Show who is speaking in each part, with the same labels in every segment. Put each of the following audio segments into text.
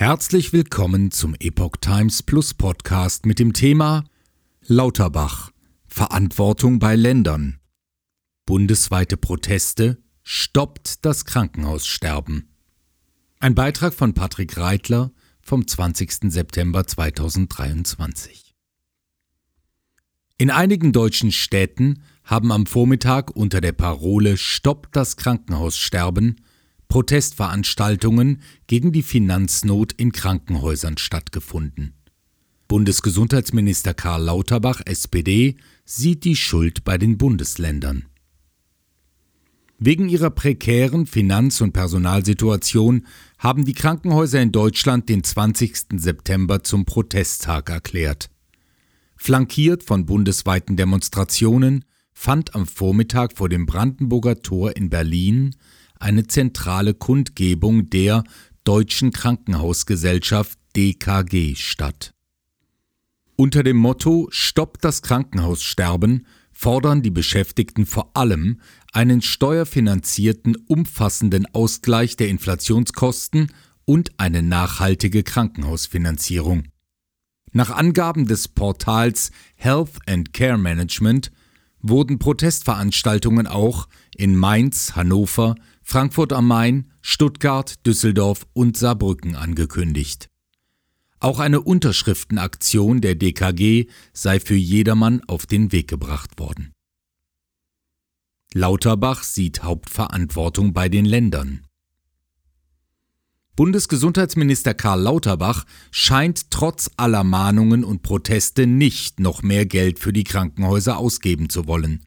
Speaker 1: Herzlich willkommen zum Epoch Times Plus Podcast mit dem Thema Lauterbach Verantwortung bei Ländern. Bundesweite Proteste stoppt das Krankenhaussterben. Ein Beitrag von Patrick Reitler vom 20. September 2023. In einigen deutschen Städten haben am Vormittag unter der Parole Stoppt das Krankenhaussterben Protestveranstaltungen gegen die Finanznot in Krankenhäusern stattgefunden. Bundesgesundheitsminister Karl Lauterbach, SPD, sieht die Schuld bei den Bundesländern. Wegen ihrer prekären Finanz- und Personalsituation haben die Krankenhäuser in Deutschland den 20. September zum Protesttag erklärt. Flankiert von bundesweiten Demonstrationen fand am Vormittag vor dem Brandenburger Tor in Berlin eine zentrale Kundgebung der Deutschen Krankenhausgesellschaft DKG statt. Unter dem Motto Stopp das Krankenhaussterben fordern die Beschäftigten vor allem einen steuerfinanzierten umfassenden Ausgleich der Inflationskosten und eine nachhaltige Krankenhausfinanzierung. Nach Angaben des Portals Health and Care Management wurden Protestveranstaltungen auch in Mainz, Hannover, Frankfurt am Main, Stuttgart, Düsseldorf und Saarbrücken angekündigt. Auch eine Unterschriftenaktion der DKG sei für jedermann auf den Weg gebracht worden. Lauterbach sieht Hauptverantwortung bei den Ländern. Bundesgesundheitsminister Karl Lauterbach scheint trotz aller Mahnungen und Proteste nicht noch mehr Geld für die Krankenhäuser ausgeben zu wollen.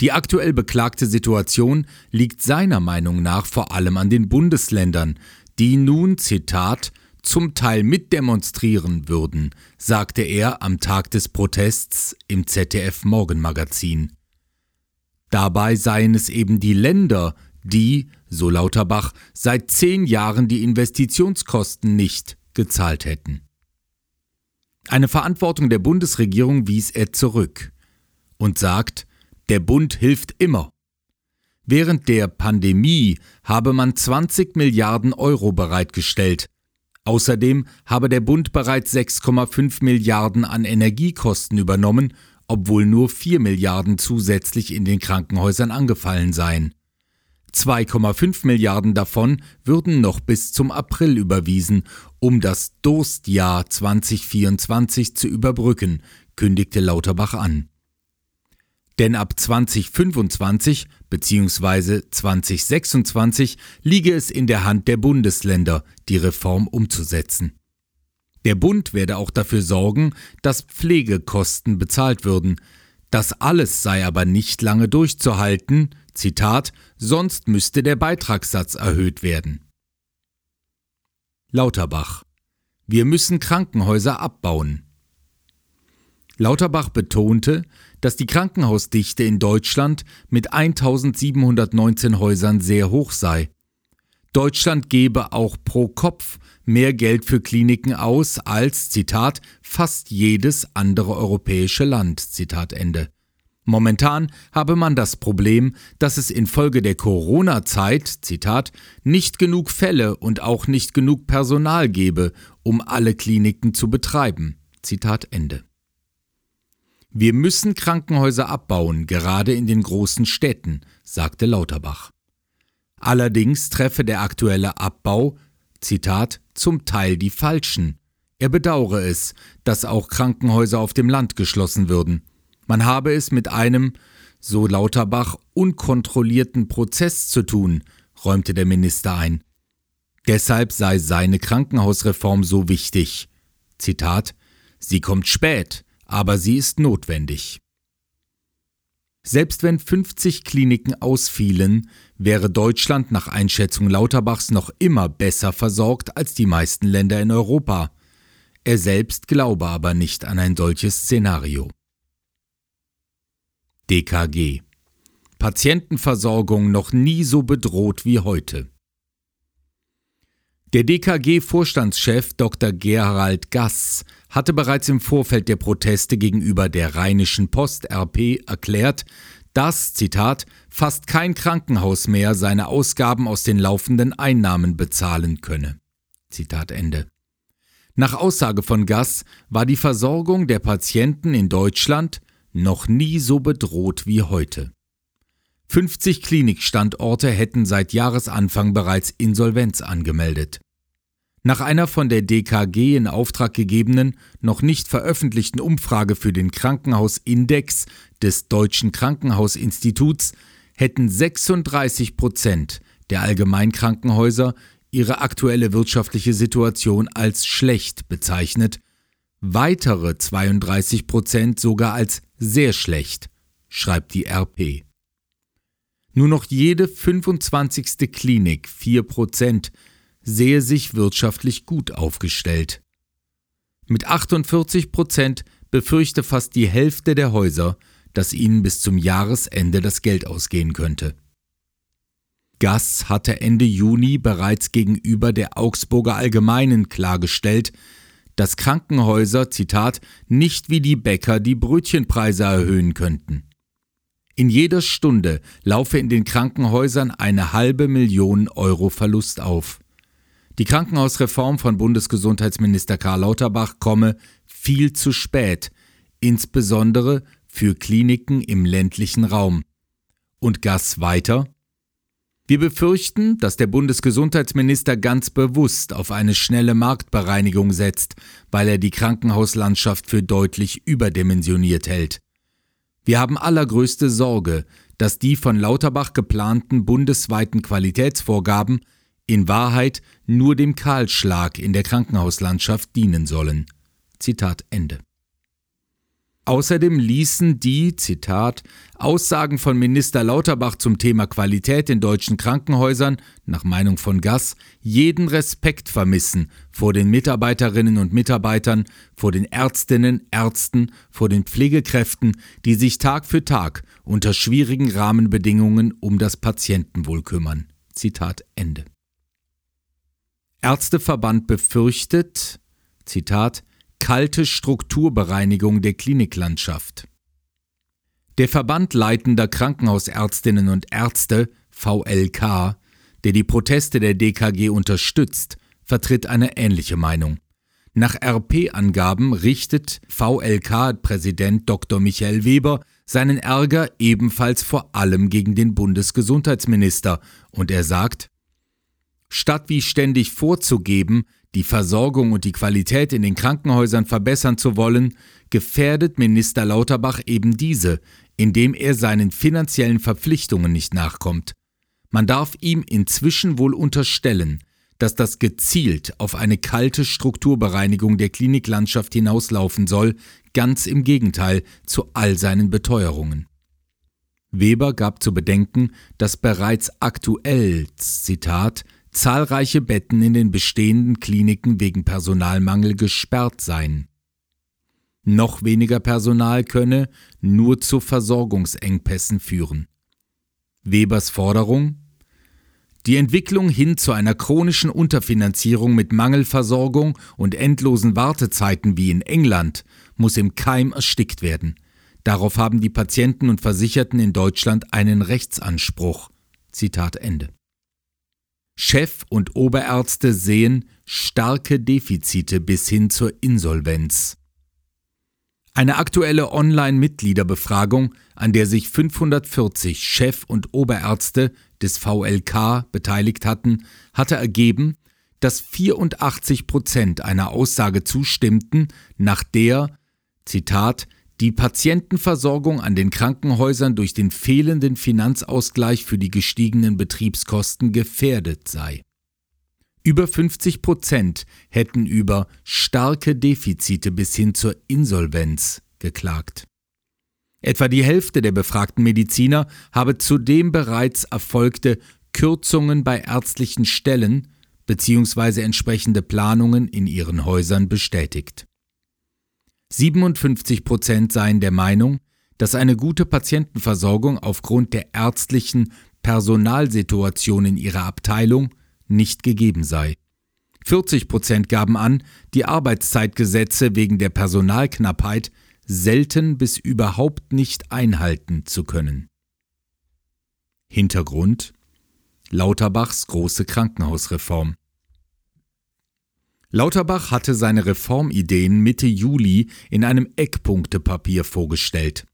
Speaker 1: Die aktuell beklagte Situation liegt seiner Meinung nach vor allem an den Bundesländern, die nun, Zitat, zum Teil mitdemonstrieren würden, sagte er am Tag des Protests im ZDF Morgenmagazin. Dabei seien es eben die Länder, die, so Lauterbach, seit zehn Jahren die Investitionskosten nicht gezahlt hätten. Eine Verantwortung der Bundesregierung wies er zurück und sagt, der Bund hilft immer. Während der Pandemie habe man 20 Milliarden Euro bereitgestellt. Außerdem habe der Bund bereits 6,5 Milliarden an Energiekosten übernommen, obwohl nur 4 Milliarden zusätzlich in den Krankenhäusern angefallen seien. 2,5 Milliarden davon würden noch bis zum April überwiesen, um das Durstjahr 2024 zu überbrücken, kündigte Lauterbach an. Denn ab 2025 bzw. 2026 liege es in der Hand der Bundesländer, die Reform umzusetzen. Der Bund werde auch dafür sorgen, dass Pflegekosten bezahlt würden. Das alles sei aber nicht lange durchzuhalten, Zitat, sonst müsste der Beitragssatz erhöht werden. Lauterbach Wir müssen Krankenhäuser abbauen. Lauterbach betonte, dass die Krankenhausdichte in Deutschland mit 1719 Häusern sehr hoch sei. Deutschland gebe auch pro Kopf mehr Geld für Kliniken aus als, Zitat, fast jedes andere europäische Land, Zitat Ende. Momentan habe man das Problem, dass es infolge der Corona-Zeit, Zitat, nicht genug Fälle und auch nicht genug Personal gebe, um alle Kliniken zu betreiben. Zitat Ende. Wir müssen Krankenhäuser abbauen, gerade in den großen Städten, sagte Lauterbach. Allerdings treffe der aktuelle Abbau, Zitat, zum Teil die Falschen. Er bedauere es, dass auch Krankenhäuser auf dem Land geschlossen würden. Man habe es mit einem, so Lauterbach, unkontrollierten Prozess zu tun, räumte der Minister ein. Deshalb sei seine Krankenhausreform so wichtig. Zitat Sie kommt spät, aber sie ist notwendig. Selbst wenn 50 Kliniken ausfielen, wäre Deutschland nach Einschätzung Lauterbachs noch immer besser versorgt als die meisten Länder in Europa. Er selbst glaube aber nicht an ein solches Szenario. DKG Patientenversorgung noch nie so bedroht wie heute. Der DKG-Vorstandschef Dr. Gerald Gass hatte bereits im Vorfeld der Proteste gegenüber der Rheinischen Post RP erklärt, dass, Zitat, fast kein Krankenhaus mehr seine Ausgaben aus den laufenden Einnahmen bezahlen könne. Zitat Ende. Nach Aussage von Gass war die Versorgung der Patienten in Deutschland noch nie so bedroht wie heute. 50 Klinikstandorte hätten seit Jahresanfang bereits Insolvenz angemeldet. Nach einer von der DKG in Auftrag gegebenen, noch nicht veröffentlichten Umfrage für den Krankenhausindex des Deutschen Krankenhausinstituts hätten 36 Prozent der Allgemeinkrankenhäuser ihre aktuelle wirtschaftliche Situation als schlecht bezeichnet, weitere 32 Prozent sogar als sehr schlecht, schreibt die RP. Nur noch jede 25. Klinik, 4 Prozent, sehe sich wirtschaftlich gut aufgestellt. Mit 48 Prozent befürchte fast die Hälfte der Häuser, dass ihnen bis zum Jahresende das Geld ausgehen könnte. Gass hatte Ende Juni bereits gegenüber der Augsburger Allgemeinen klargestellt, dass Krankenhäuser, Zitat, nicht wie die Bäcker die Brötchenpreise erhöhen könnten. In jeder Stunde laufe in den Krankenhäusern eine halbe Million Euro Verlust auf. Die Krankenhausreform von Bundesgesundheitsminister Karl Lauterbach komme viel zu spät, insbesondere für Kliniken im ländlichen Raum. Und Gass weiter, wir befürchten, dass der Bundesgesundheitsminister ganz bewusst auf eine schnelle Marktbereinigung setzt, weil er die Krankenhauslandschaft für deutlich überdimensioniert hält. Wir haben allergrößte Sorge, dass die von Lauterbach geplanten bundesweiten Qualitätsvorgaben in Wahrheit nur dem Kahlschlag in der Krankenhauslandschaft dienen sollen. Zitat Ende. Außerdem ließen die, Zitat, Aussagen von Minister Lauterbach zum Thema Qualität in deutschen Krankenhäusern, nach Meinung von Gass, jeden Respekt vermissen vor den Mitarbeiterinnen und Mitarbeitern, vor den Ärztinnen, Ärzten, vor den Pflegekräften, die sich Tag für Tag unter schwierigen Rahmenbedingungen um das Patientenwohl kümmern. Zitat Ende. Ärzteverband befürchtet, Zitat, kalte Strukturbereinigung der Kliniklandschaft. Der Verband leitender Krankenhausärztinnen und Ärzte, VLK, der die Proteste der DKG unterstützt, vertritt eine ähnliche Meinung. Nach RP-Angaben richtet VLK-Präsident Dr. Michael Weber seinen Ärger ebenfalls vor allem gegen den Bundesgesundheitsminister und er sagt, Statt wie ständig vorzugeben, die Versorgung und die Qualität in den Krankenhäusern verbessern zu wollen, gefährdet Minister Lauterbach eben diese, indem er seinen finanziellen Verpflichtungen nicht nachkommt. Man darf ihm inzwischen wohl unterstellen, dass das gezielt auf eine kalte Strukturbereinigung der Kliniklandschaft hinauslaufen soll, ganz im Gegenteil zu all seinen Beteuerungen. Weber gab zu bedenken, dass bereits aktuell, Zitat, zahlreiche Betten in den bestehenden Kliniken wegen Personalmangel gesperrt seien. Noch weniger Personal könne nur zu Versorgungsengpässen führen. Webers Forderung die Entwicklung hin zu einer chronischen Unterfinanzierung mit Mangelversorgung und endlosen Wartezeiten wie in England muss im Keim erstickt werden. Darauf haben die Patienten und Versicherten in Deutschland einen Rechtsanspruch. Zitat Ende. Chef und Oberärzte sehen starke Defizite bis hin zur Insolvenz. Eine aktuelle Online-Mitgliederbefragung, an der sich 540 Chef- und Oberärzte des VLK beteiligt hatten, hatte ergeben, dass 84 Prozent einer Aussage zustimmten, nach der, Zitat, die Patientenversorgung an den Krankenhäusern durch den fehlenden Finanzausgleich für die gestiegenen Betriebskosten gefährdet sei. Über 50 Prozent hätten über starke Defizite bis hin zur Insolvenz geklagt. Etwa die Hälfte der befragten Mediziner habe zudem bereits erfolgte Kürzungen bei ärztlichen Stellen bzw. entsprechende Planungen in ihren Häusern bestätigt. 57 Prozent seien der Meinung, dass eine gute Patientenversorgung aufgrund der ärztlichen Personalsituation in ihrer Abteilung nicht gegeben sei. 40 Prozent gaben an, die Arbeitszeitgesetze wegen der Personalknappheit selten bis überhaupt nicht einhalten zu können. Hintergrund Lauterbachs große Krankenhausreform. Lauterbach hatte seine Reformideen Mitte Juli in einem Eckpunktepapier vorgestellt.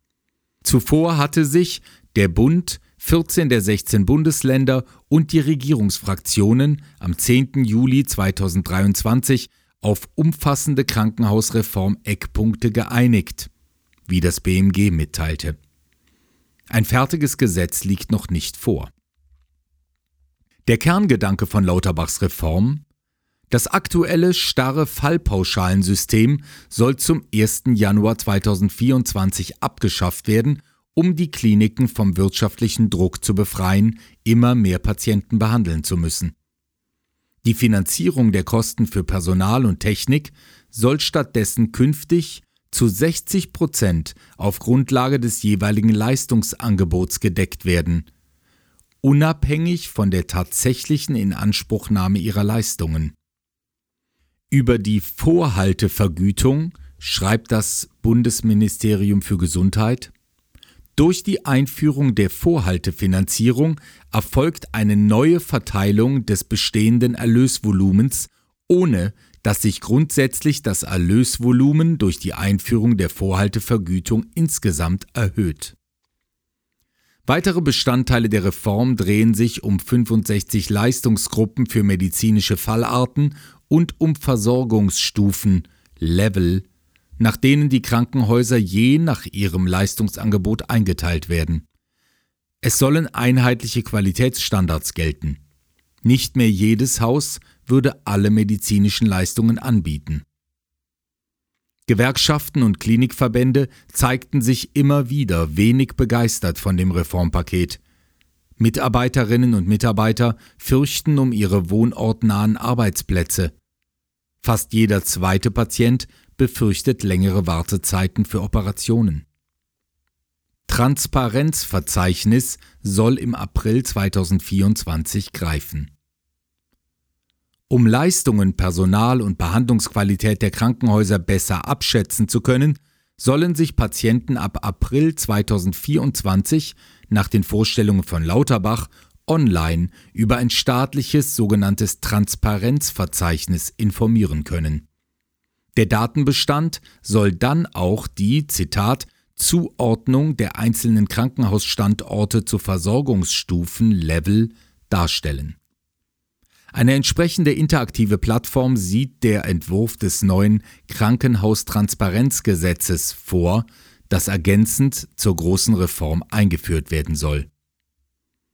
Speaker 1: Zuvor hatte sich der Bund, 14 der 16 Bundesländer und die Regierungsfraktionen am 10. Juli 2023 auf umfassende Krankenhausreform-Eckpunkte geeinigt, wie das BMG mitteilte. Ein fertiges Gesetz liegt noch nicht vor. Der Kerngedanke von Lauterbachs Reform das aktuelle starre Fallpauschalensystem soll zum 1. Januar 2024 abgeschafft werden, um die Kliniken vom wirtschaftlichen Druck zu befreien, immer mehr Patienten behandeln zu müssen. Die Finanzierung der Kosten für Personal und Technik soll stattdessen künftig zu 60 Prozent auf Grundlage des jeweiligen Leistungsangebots gedeckt werden, unabhängig von der tatsächlichen Inanspruchnahme ihrer Leistungen. Über die Vorhaltevergütung schreibt das Bundesministerium für Gesundheit. Durch die Einführung der Vorhaltefinanzierung erfolgt eine neue Verteilung des bestehenden Erlösvolumens, ohne dass sich grundsätzlich das Erlösvolumen durch die Einführung der Vorhaltevergütung insgesamt erhöht. Weitere Bestandteile der Reform drehen sich um 65 Leistungsgruppen für medizinische Fallarten und um Versorgungsstufen Level, nach denen die Krankenhäuser je nach ihrem Leistungsangebot eingeteilt werden. Es sollen einheitliche Qualitätsstandards gelten. Nicht mehr jedes Haus würde alle medizinischen Leistungen anbieten. Gewerkschaften und Klinikverbände zeigten sich immer wieder wenig begeistert von dem Reformpaket. Mitarbeiterinnen und Mitarbeiter fürchten um ihre wohnortnahen Arbeitsplätze. Fast jeder zweite Patient befürchtet längere Wartezeiten für Operationen. Transparenzverzeichnis soll im April 2024 greifen. Um Leistungen, Personal und Behandlungsqualität der Krankenhäuser besser abschätzen zu können, sollen sich Patienten ab April 2024 nach den Vorstellungen von Lauterbach online über ein staatliches sogenanntes Transparenzverzeichnis informieren können. Der Datenbestand soll dann auch die, Zitat, Zuordnung der einzelnen Krankenhausstandorte zu Versorgungsstufen Level darstellen. Eine entsprechende interaktive Plattform sieht der Entwurf des neuen Krankenhaustransparenzgesetzes vor, das ergänzend zur großen Reform eingeführt werden soll.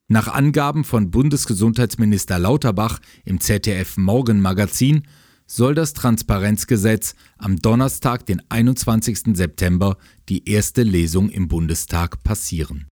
Speaker 1: Nach Angaben von Bundesgesundheitsminister Lauterbach im ZDF Morgenmagazin soll das Transparenzgesetz am Donnerstag, den 21. September, die erste Lesung im Bundestag passieren